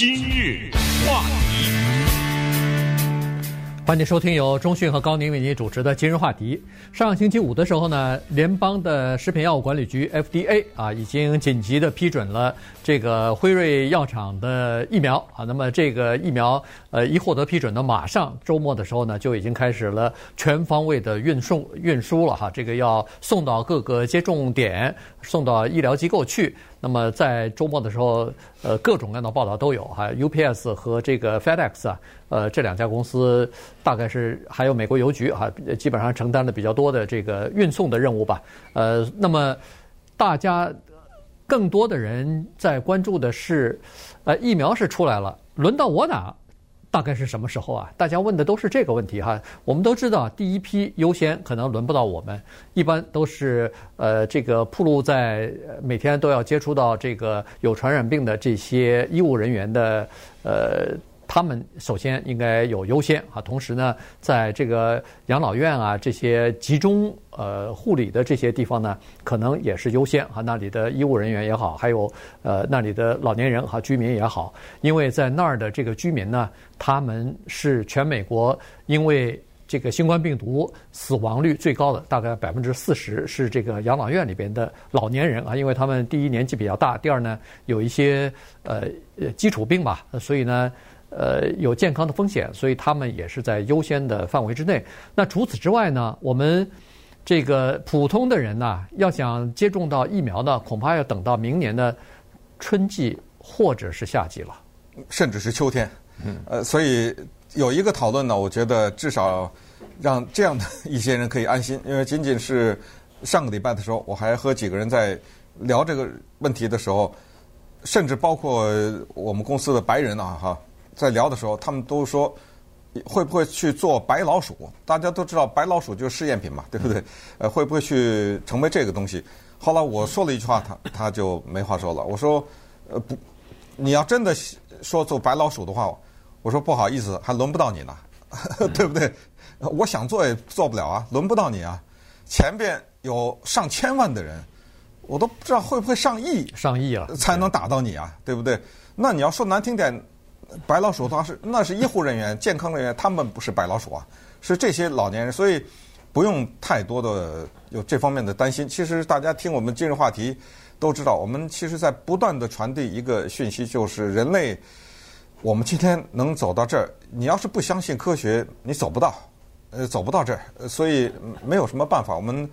今日话题，欢迎收听由中讯和高宁为您主持的今日话题。上星期五的时候呢，联邦的食品药物管理局 FDA 啊，已经紧急的批准了这个辉瑞药厂的疫苗啊。那么这个疫苗呃一获得批准呢，马上周末的时候呢，就已经开始了全方位的运送运输了哈。这个要送到各个接种点，送到医疗机构去。那么在周末的时候，呃，各种各样的报道都有哈。UPS 和这个 FedEx 啊，呃，这两家公司大概是还有美国邮局哈，基本上承担了比较多的这个运送的任务吧。呃，那么大家更多的人在关注的是，呃，疫苗是出来了，轮到我打？大概是什么时候啊？大家问的都是这个问题哈。我们都知道，第一批优先可能轮不到我们，一般都是呃这个铺路在每天都要接触到这个有传染病的这些医务人员的呃。他们首先应该有优先啊，同时呢，在这个养老院啊这些集中呃护理的这些地方呢，可能也是优先啊，那里的医务人员也好，还有呃那里的老年人和居民也好，因为在那儿的这个居民呢，他们是全美国因为这个新冠病毒死亡率最高的，大概百分之四十是这个养老院里边的老年人啊，因为他们第一年纪比较大，第二呢有一些呃基础病吧，所以呢。呃，有健康的风险，所以他们也是在优先的范围之内。那除此之外呢，我们这个普通的人呢，要想接种到疫苗呢，恐怕要等到明年的春季或者是夏季了，甚至是秋天。嗯，呃，所以有一个讨论呢，我觉得至少让这样的一些人可以安心，因为仅仅是上个礼拜的时候，我还和几个人在聊这个问题的时候，甚至包括我们公司的白人啊，哈。在聊的时候，他们都说会不会去做白老鼠？大家都知道白老鼠就是试验品嘛，对不对？呃，会不会去成为这个东西？后来我说了一句话，他他就没话说了。我说，呃不，你要真的说做白老鼠的话，我说不好意思，还轮不到你呢，对不对？我想做也做不了啊，轮不到你啊。前边有上千万的人，我都不知道会不会上亿，上亿了才能打到你啊，对不对？那你要说难听点。白老鼠它是那是医护人员、健康人员，他们不是白老鼠啊，是这些老年人，所以不用太多的有这方面的担心。其实大家听我们今日话题都知道，我们其实在不断的传递一个讯息，就是人类我们今天能走到这儿，你要是不相信科学，你走不到，呃，走不到这儿，所以没有什么办法。我们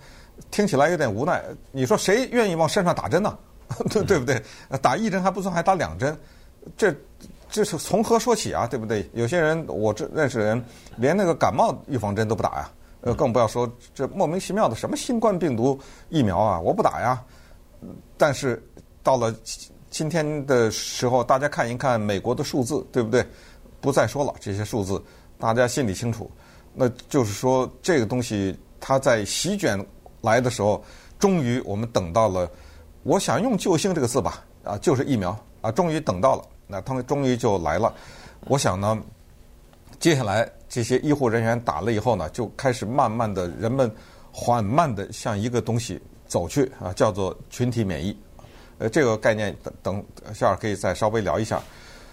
听起来有点无奈。你说谁愿意往身上打针呢？对 对不对？打一针还不算，还打两针，这。这是从何说起啊？对不对？有些人我这认识的人，连那个感冒预防针都不打呀，呃，更不要说这莫名其妙的什么新冠病毒疫苗啊，我不打呀。但是到了今天的时候，大家看一看美国的数字，对不对？不再说了，这些数字大家心里清楚。那就是说，这个东西它在席卷来的时候，终于我们等到了，我想用“救星”这个字吧，啊，就是疫苗啊，终于等到了。那他们终于就来了，我想呢，接下来这些医护人员打了以后呢，就开始慢慢的，人们缓慢的向一个东西走去啊，叫做群体免疫。呃，这个概念等等下儿可以再稍微聊一下。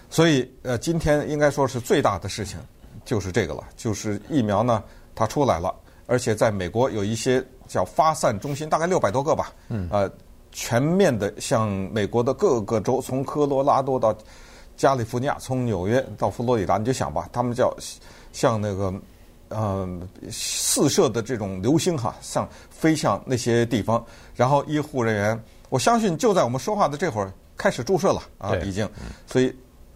所以呃，今天应该说是最大的事情就是这个了，就是疫苗呢它出来了，而且在美国有一些叫发散中心，大概六百多个吧，嗯，呃，全面的向美国的各个州，从科罗拉多到加利福尼亚，从纽约到佛罗里达，你就想吧，他们叫像那个呃四射的这种流星哈，像飞向那些地方。然后医护人员，我相信就在我们说话的这会儿开始注射了啊，已经。所以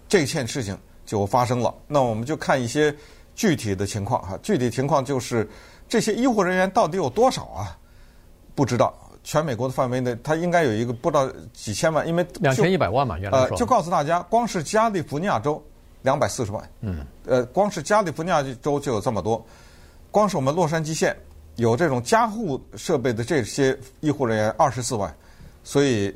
这件事情就发生了。那我们就看一些具体的情况哈，具体情况就是这些医护人员到底有多少啊？不知道。全美国的范围内，它应该有一个不到几千万，因为两千一百万嘛，原来说。呃，就告诉大家，光是加利福尼亚州两百四十万。嗯。呃，光是加利福尼亚州就有这么多，光是我们洛杉矶县有这种加护设备的这些医护人员二十四万，所以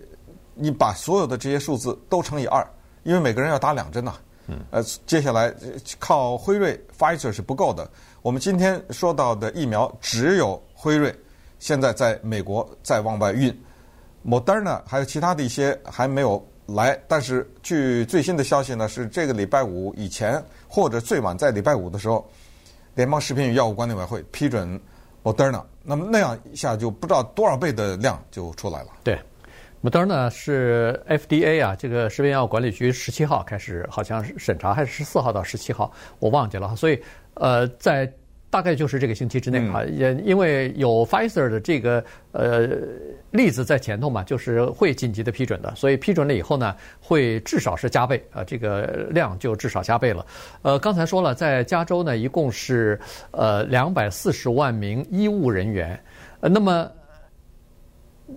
你把所有的这些数字都乘以二，因为每个人要打两针呐。嗯。呃，接下来靠辉瑞 Pfizer 是不够的，我们今天说到的疫苗只有辉瑞。现在在美国在往外运，Moderna 还有其他的一些还没有来，但是据最新的消息呢，是这个礼拜五以前或者最晚在礼拜五的时候，联邦食品与药物管理委员会批准 Moderna，那么那样一下就不知道多少倍的量就出来了。对，Moderna 是 FDA 啊，这个食品药物管理局十七号开始好像是审查，还是十四号到十七号，我忘记了。所以呃，在大概就是这个星期之内啊，也因为有 Pfizer 的这个呃例子在前头嘛，就是会紧急的批准的，所以批准了以后呢，会至少是加倍啊，这个量就至少加倍了。呃，刚才说了，在加州呢，一共是呃两百四十万名医务人员，呃，那么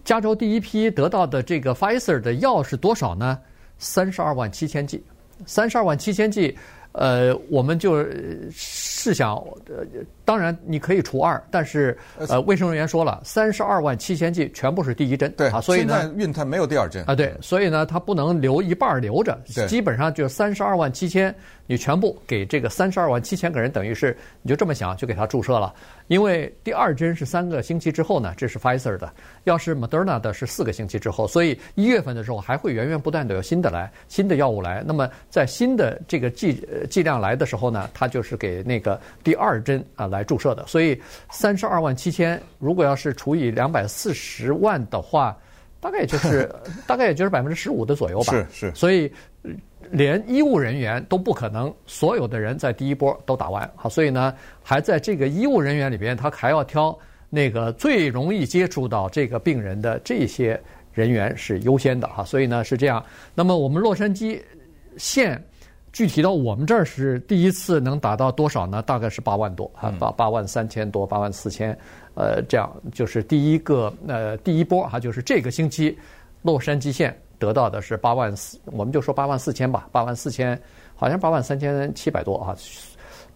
加州第一批得到的这个 Pfizer 的药是多少呢？三十二万七千剂，三十二万七千剂。呃，我们就试想，呃，当然你可以除二，但是呃，卫生人员说了，三十二万七千剂全部是第一针，对啊，所以呢，现在运它没有第二针啊，对，所以呢，它不能留一半留着，基本上就三十二万七千，你全部给这个三十二万七千个人，等于是你就这么想，就给他注射了。因为第二针是三个星期之后呢，这是 Pfizer 的；要是 Moderna 的是四个星期之后，所以一月份的时候还会源源不断的有新的来，新的药物来。那么在新的这个剂剂量来的时候呢，它就是给那个第二针啊来注射的。所以三十二万七千，如果要是除以两百四十万的话，大概也就是 大概也就是百分之十五的左右吧。是是。所以。连医务人员都不可能，所有的人在第一波都打完，好，所以呢，还在这个医务人员里边，他还要挑那个最容易接触到这个病人的这些人员是优先的哈，所以呢是这样。那么我们洛杉矶县具体到我们这儿是第一次能达到多少呢？大概是八万多哈，八八万三千多，八万四千，呃，这样就是第一个呃第一波哈，就是这个星期洛杉矶县。得到的是八万四，我们就说八万四千吧，八万四千，好像八万三千七百多啊，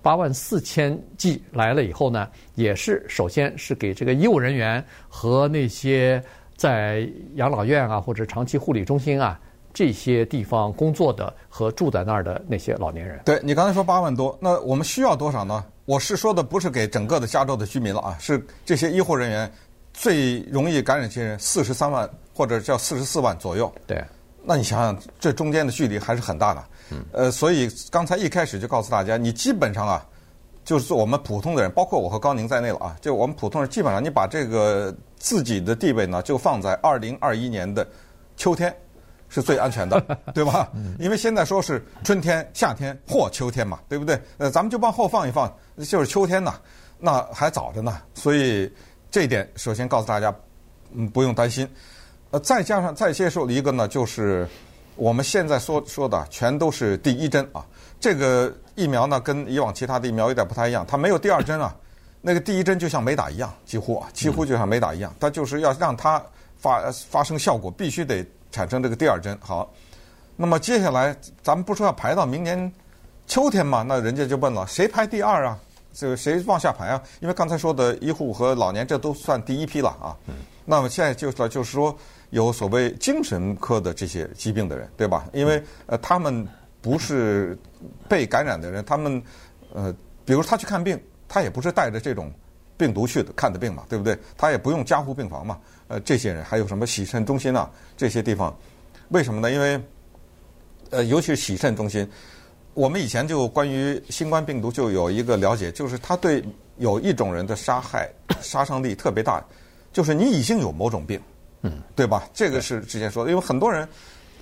八万四千剂来了以后呢，也是首先是给这个医务人员和那些在养老院啊或者长期护理中心啊这些地方工作的和住在那儿的那些老年人。对，你刚才说八万多，那我们需要多少呢？我是说的不是给整个的加州的居民了啊，是这些医护人员最容易感染这些人四十三万。或者叫四十四万左右，对，那你想想，这中间的距离还是很大的。嗯，呃，所以刚才一开始就告诉大家，你基本上啊，就是我们普通的人，包括我和高宁在内了啊，就我们普通人，基本上你把这个自己的地位呢，就放在二零二一年的秋天是最安全的，对吧？因为现在说是春天、夏天或秋天嘛，对不对？呃，咱们就往后放一放，就是秋天呐，那还早着呢。所以这一点，首先告诉大家，嗯，不用担心。呃，再加上再接受的一个呢，就是我们现在说说的全都是第一针啊。这个疫苗呢，跟以往其他的疫苗有点不太一样，它没有第二针啊。那个第一针就像没打一样，几乎啊，几乎就像没打一样。它就是要让它发发生效果，必须得产生这个第二针。好，那么接下来咱们不说要排到明年秋天嘛？那人家就问了，谁排第二啊？这个谁往下排啊？因为刚才说的医护和老年，这都算第一批了啊。那么现在就是就是说。有所谓精神科的这些疾病的人，对吧？因为呃，他们不是被感染的人，他们呃，比如他去看病，他也不是带着这种病毒去的看的病嘛，对不对？他也不用加护病房嘛。呃，这些人还有什么洗肾中心啊这些地方，为什么呢？因为呃，尤其是洗肾中心，我们以前就关于新冠病毒就有一个了解，就是它对有一种人的杀害 杀伤力特别大，就是你已经有某种病。嗯，对吧？这个是之前说的，因为很多人，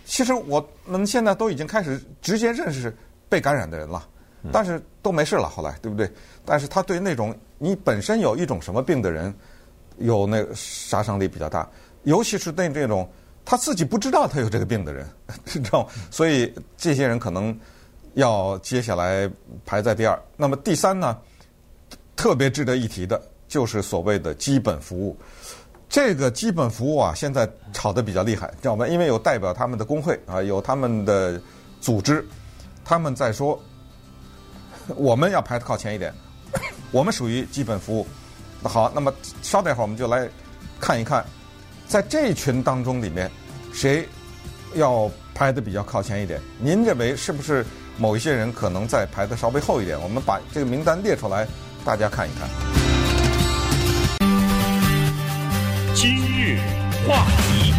其实我们现在都已经开始直接认识被感染的人了，但是都没事了，后来对不对？但是他对那种你本身有一种什么病的人，有那个杀伤力比较大，尤其是对这种他自己不知道他有这个病的人，你 知道吗？所以这些人可能要接下来排在第二。那么第三呢，特别值得一提的就是所谓的基本服务。这个基本服务啊，现在吵得比较厉害，知道吗？因为有代表他们的工会啊，有他们的组织，他们在说，我们要排得靠前一点，我们属于基本服务。好，那么稍等一会儿，我们就来看一看，在这群当中里面，谁要排的比较靠前一点？您认为是不是某一些人可能在排的稍微后一点？我们把这个名单列出来，大家看一看。今日话题，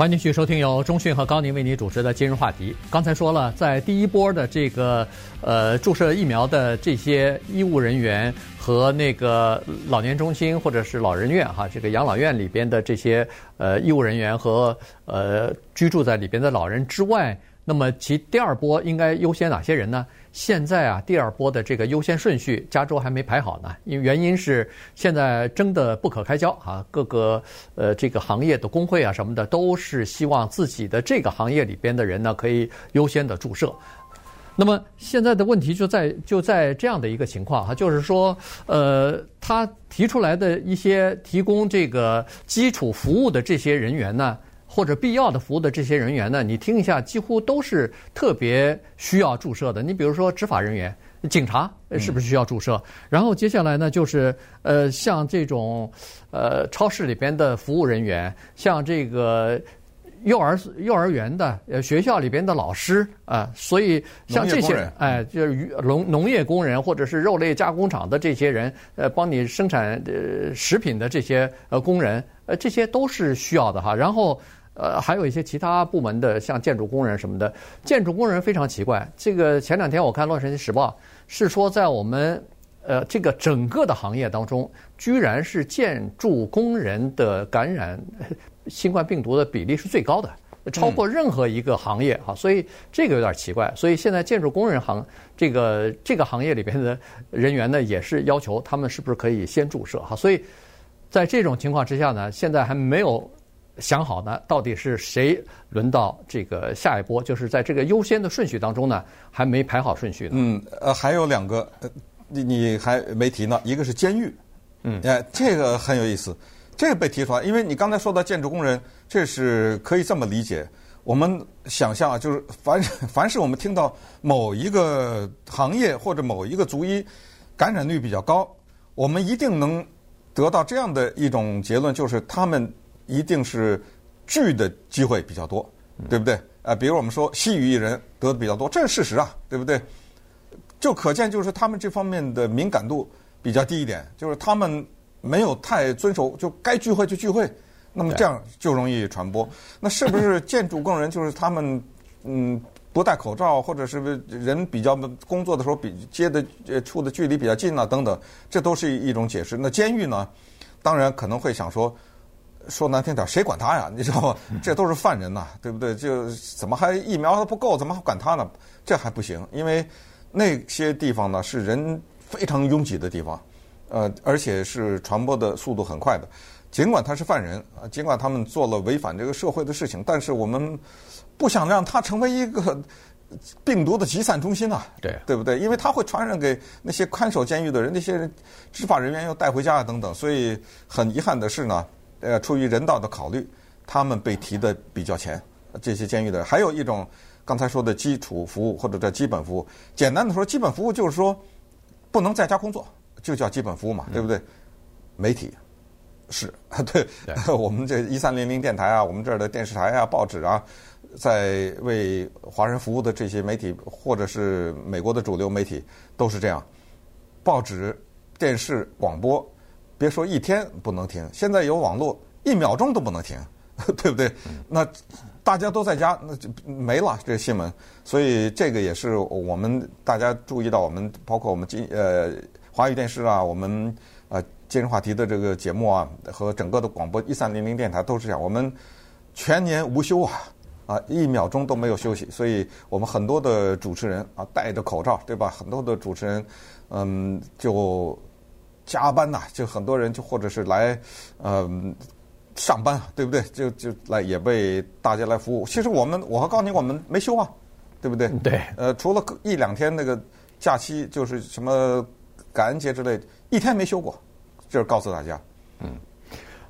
欢迎继续收听由中讯和高宁为您主持的今日话题。刚才说了，在第一波的这个呃注射疫苗的这些医务人员和那个老年中心或者是老人院哈，这个养老院里边的这些呃医务人员和呃居住在里边的老人之外，那么其第二波应该优先哪些人呢？现在啊，第二波的这个优先顺序，加州还没排好呢。因为原因是现在争得不可开交啊，各个呃这个行业的工会啊什么的，都是希望自己的这个行业里边的人呢，可以优先的注射。那么现在的问题就在就在这样的一个情况哈，就是说，呃，他提出来的一些提供这个基础服务的这些人员呢。或者必要的服务的这些人员呢，你听一下，几乎都是特别需要注射的。你比如说执法人员，警察是不是需要注射？嗯、然后接下来呢，就是呃，像这种呃超市里边的服务人员，像这个幼儿幼儿园的呃学校里边的老师啊、呃，所以像这些哎、呃，就是农农业工人或者是肉类加工厂的这些人，呃，帮你生产呃食品的这些呃工人，呃，这些都是需要的哈。然后。呃，还有一些其他部门的，像建筑工人什么的。建筑工人非常奇怪，这个前两天我看《洛杉矶时报》是说，在我们呃这个整个的行业当中，居然是建筑工人的感染新冠病毒的比例是最高的，超过任何一个行业哈。所以这个有点奇怪。所以现在建筑工人行这个这个行业里边的人员呢，也是要求他们是不是可以先注射哈。所以在这种情况之下呢，现在还没有。想好呢，到底是谁轮到这个下一波？就是在这个优先的顺序当中呢，还没排好顺序呢。嗯，呃，还有两个，呃你你还没提呢。一个是监狱，嗯，哎，这个很有意思，这个被提出来，因为你刚才说到建筑工人，这是可以这么理解。我们想象啊，就是凡凡是我们听到某一个行业或者某一个族裔感染率比较高，我们一定能得到这样的一种结论，就是他们。一定是聚的机会比较多，对不对？啊，比如我们说西语艺人得的比较多，这是事实啊，对不对？就可见就是他们这方面的敏感度比较低一点，就是他们没有太遵守，就该聚会就聚会，那么这样就容易传播。那是不是建筑工人就是他们 嗯不戴口罩，或者是人比较工作的时候比接的呃处的距离比较近啊等等，这都是一种解释。那监狱呢，当然可能会想说。说难听点，谁管他呀？你知道吗？这都是犯人呐，对不对？就怎么还疫苗还不够，怎么还管他呢？这还不行，因为那些地方呢是人非常拥挤的地方，呃，而且是传播的速度很快的。尽管他是犯人啊，尽管他们做了违反这个社会的事情，但是我们不想让他成为一个病毒的集散中心啊，对，对不对？因为他会传染给那些看守监狱的人，那些执法人员要带回家啊等等。所以很遗憾的是呢。呃，出于人道的考虑，他们被提的比较前。这些监狱的还有一种刚才说的基础服务或者叫基本服务。简单的说，基本服务就是说不能在家工作，就叫基本服务嘛，对不对？嗯、媒体是 对，对 我们这一三零零电台啊，我们这儿的电视台啊、报纸啊，在为华人服务的这些媒体，或者是美国的主流媒体，都是这样。报纸、电视、广播。别说一天不能停，现在有网络，一秒钟都不能停，对不对？那大家都在家，那就没了这个新闻。所以这个也是我们大家注意到，我们包括我们今呃华语电视啊，我们呃今日话题的这个节目啊，和整个的广播一三零零电台都是这样，我们全年无休啊，啊一秒钟都没有休息。所以我们很多的主持人啊戴着口罩，对吧？很多的主持人嗯就。加班呐、啊，就很多人就或者是来，呃，上班，对不对？就就来也为大家来服务。其实我们，我还告诉你，我们没休啊，对不对？对。呃，除了一两天那个假期，就是什么感恩节之类，一天没休过，就是告诉大家。嗯。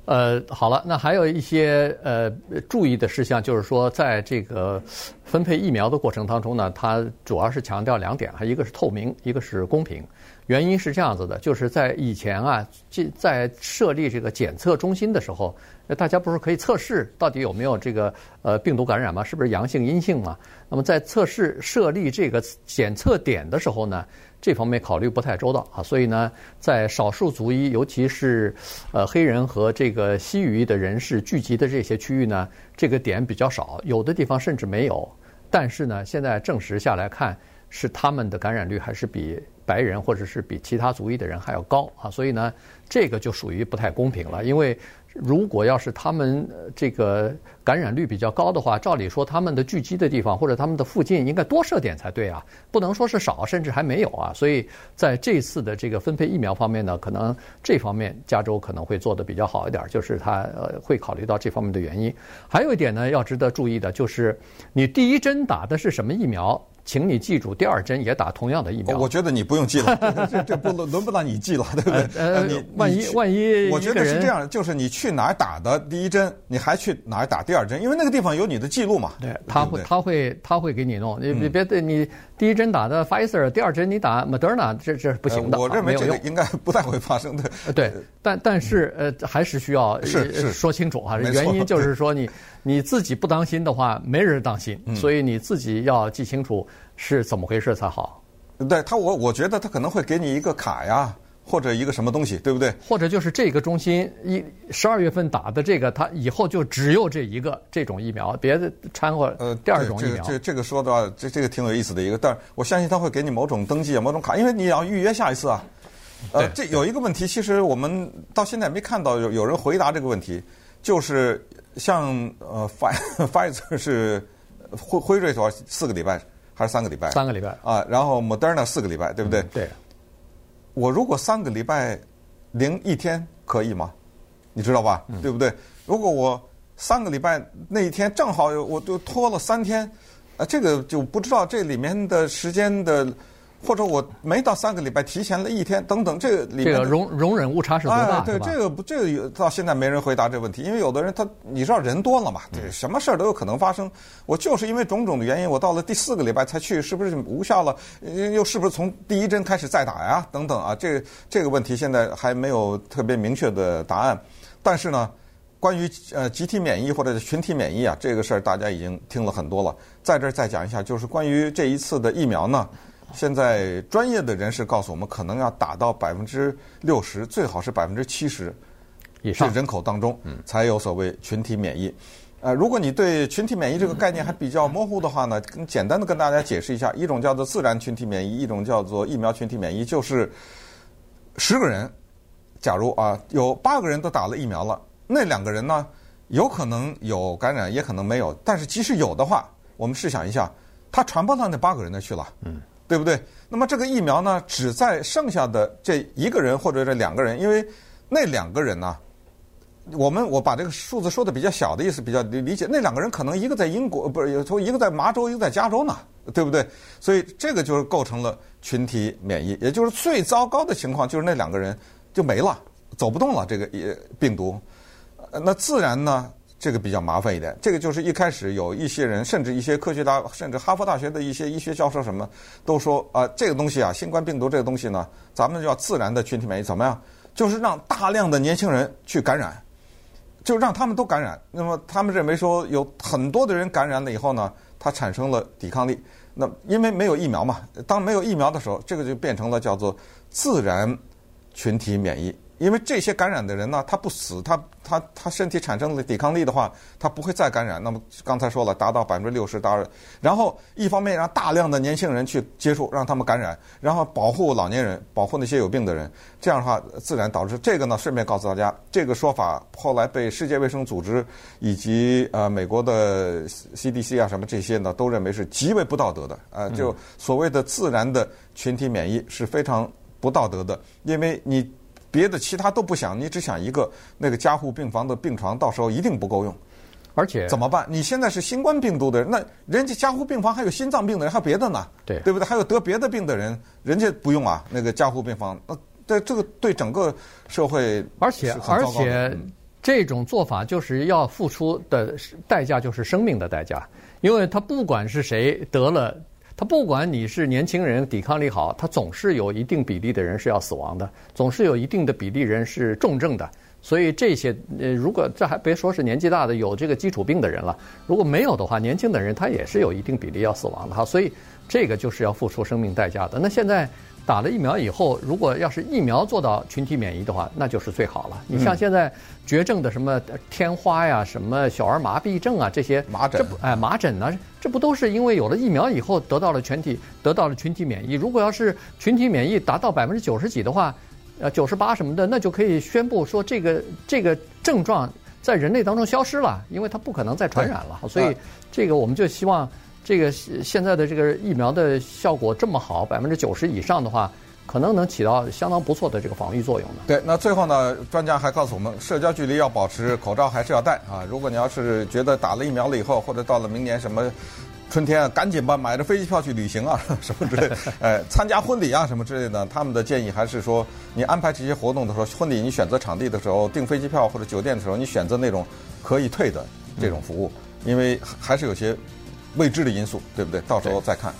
呃，好了，那还有一些呃注意的事项，就是说，在这个分配疫苗的过程当中呢，它主要是强调两点，还一个是透明，一个是公平。原因是这样子的，就是在以前啊，这在设立这个检测中心的时候，大家不是可以测试到底有没有这个呃病毒感染吗？是不是阳性阴性嘛？那么在测试设立这个检测点的时候呢，这方面考虑不太周到啊，所以呢，在少数族裔，尤其是呃黑人和这个西语的人士聚集的这些区域呢，这个点比较少，有的地方甚至没有。但是呢，现在证实下来看，是他们的感染率还是比白人或者是比其他族裔的人还要高啊，所以呢，这个就属于不太公平了，因为。如果要是他们这个感染率比较高的话，照理说他们的聚集的地方或者他们的附近应该多设点才对啊，不能说是少，甚至还没有啊。所以在这次的这个分配疫苗方面呢，可能这方面加州可能会做得比较好一点，就是他呃会考虑到这方面的原因。还有一点呢，要值得注意的就是你第一针打的是什么疫苗？请你记住，第二针也打同样的疫苗。我觉得你不用记了，这这不轮轮不到你记了，对不对？呃，你万一万一，我觉得是这样，就是你去哪儿打的第一针，你还去哪儿打第二针，因为那个地方有你的记录嘛。对，他会他会他会给你弄，你别别对你第一针打的 Pfizer，第二针你打 Moderna，这这是不行的。我认为这个应该不太会发生的。对，但但是呃，还是需要 是是说清楚哈，原因就是说你你自己不当心的话，没人当心，所以你自己要记清楚。是怎么回事才好？对他，我我觉得他可能会给你一个卡呀，或者一个什么东西，对不对？或者就是这个中心一十二月份打的这个，它以后就只有这一个这种疫苗，别的掺和呃第二种疫苗。这个、这这个说的话，这这个挺有意思的一个，但是我相信他会给你某种登记啊，某种卡，因为你要预约下一次啊。呃，这有一个问题，其实我们到现在没看到有有人回答这个问题，就是像呃 辉辉瑞是辉辉瑞多少四个礼拜。还是三个礼拜，三个礼拜啊，然后 Moderna 四个礼拜，对不对？嗯、对。我如果三个礼拜零一天可以吗？你知道吧？嗯、对不对？如果我三个礼拜那一天正好我就拖了三天，啊，这个就不知道这里面的时间的。或者我没到三个礼拜，提前了一天，等等，这个里面这个容容忍误差是多大？哎、对，这个不，这个到现在没人回答这个问题，因为有的人他你知道人多了嘛，对，什么事儿都有可能发生。我就是因为种种的原因，我到了第四个礼拜才去，是不是无效了？又是不是从第一针开始再打呀？等等啊，这个这个问题现在还没有特别明确的答案。但是呢，关于呃集体免疫或者群体免疫啊，这个事儿大家已经听了很多了，在这儿再讲一下，就是关于这一次的疫苗呢。现在专业的人士告诉我们，可能要打到百分之六十，最好是百分之七十以上人口当中，才有所谓群体免疫。呃，如果你对群体免疫这个概念还比较模糊的话呢，简单的跟大家解释一下，一种叫做自然群体免疫，一种叫做疫苗群体免疫，就是十个人，假如啊有八个人都打了疫苗了，那两个人呢有可能有感染，也可能没有，但是即使有的话，我们试想一下，他传播到那八个人那去了。嗯。对不对？那么这个疫苗呢，只在剩下的这一个人或者这两个人，因为那两个人呢，我们我把这个数字说的比较小的意思比较理解，那两个人可能一个在英国，不是有从一个在麻州，一个在加州呢，对不对？所以这个就是构成了群体免疫，也就是最糟糕的情况就是那两个人就没了，走不动了这个病毒。那自然呢？这个比较麻烦一点，这个就是一开始有一些人，甚至一些科学家，甚至哈佛大学的一些医学教授什么，都说啊，这个东西啊，新冠病毒这个东西呢，咱们就要自然的群体免疫，怎么样？就是让大量的年轻人去感染，就让他们都感染。那么他们认为说，有很多的人感染了以后呢，它产生了抵抗力。那因为没有疫苗嘛，当没有疫苗的时候，这个就变成了叫做自然群体免疫。因为这些感染的人呢，他不死，他他他身体产生了抵抗力的话，他不会再感染。那么刚才说了，达到百分之六十，达到，然后一方面让大量的年轻人去接触，让他们感染，然后保护老年人，保护那些有病的人。这样的话，自然导致这个呢。顺便告诉大家，这个说法后来被世界卫生组织以及呃美国的 CDC 啊什么这些呢，都认为是极为不道德的。呃，就所谓的自然的群体免疫是非常不道德的，因为你。别的其他都不想，你只想一个那个加护病房的病床，到时候一定不够用。而且怎么办？你现在是新冠病毒的人，那人家加护病房还有心脏病的人，还有别的呢，对对不对？还有得别的病的人，人家不用啊，那个加护病房。那这这个对整个社会，而且而且这种做法就是要付出的代价就是生命的代价，因为他不管是谁得了。他不管你是年轻人，抵抗力好，他总是有一定比例的人是要死亡的，总是有一定的比例人是重症的。所以这些呃，如果这还别说是年纪大的有这个基础病的人了，如果没有的话，年轻的人他也是有一定比例要死亡的哈。所以这个就是要付出生命代价的。那现在打了疫苗以后，如果要是疫苗做到群体免疫的话，那就是最好了。你像现在绝症的什么天花呀、什么小儿麻痹症啊这些麻疹，哎麻疹呢，这不都是因为有了疫苗以后得到了全体得到了群体免疫？如果要是群体免疫达到百分之九十几的话，呃九十八什么的，那就可以宣布说这个这个症状在人类当中消失了，因为它不可能再传染了。所以这个我们就希望。这个现在的这个疫苗的效果这么好，百分之九十以上的话，可能能起到相当不错的这个防御作用的。对，那最后呢，专家还告诉我们，社交距离要保持，口罩还是要戴啊。如果你要是觉得打了疫苗了以后，或者到了明年什么春天啊，赶紧吧，买着飞机票去旅行啊，什么之类的，呃，参加婚礼啊，什么之类的，他们的建议还是说，你安排这些活动的时候，婚礼你选择场地的时候，订飞机票或者酒店的时候，你选择那种可以退的这种服务，因为还是有些。未知的因素，对不对？到时候再看。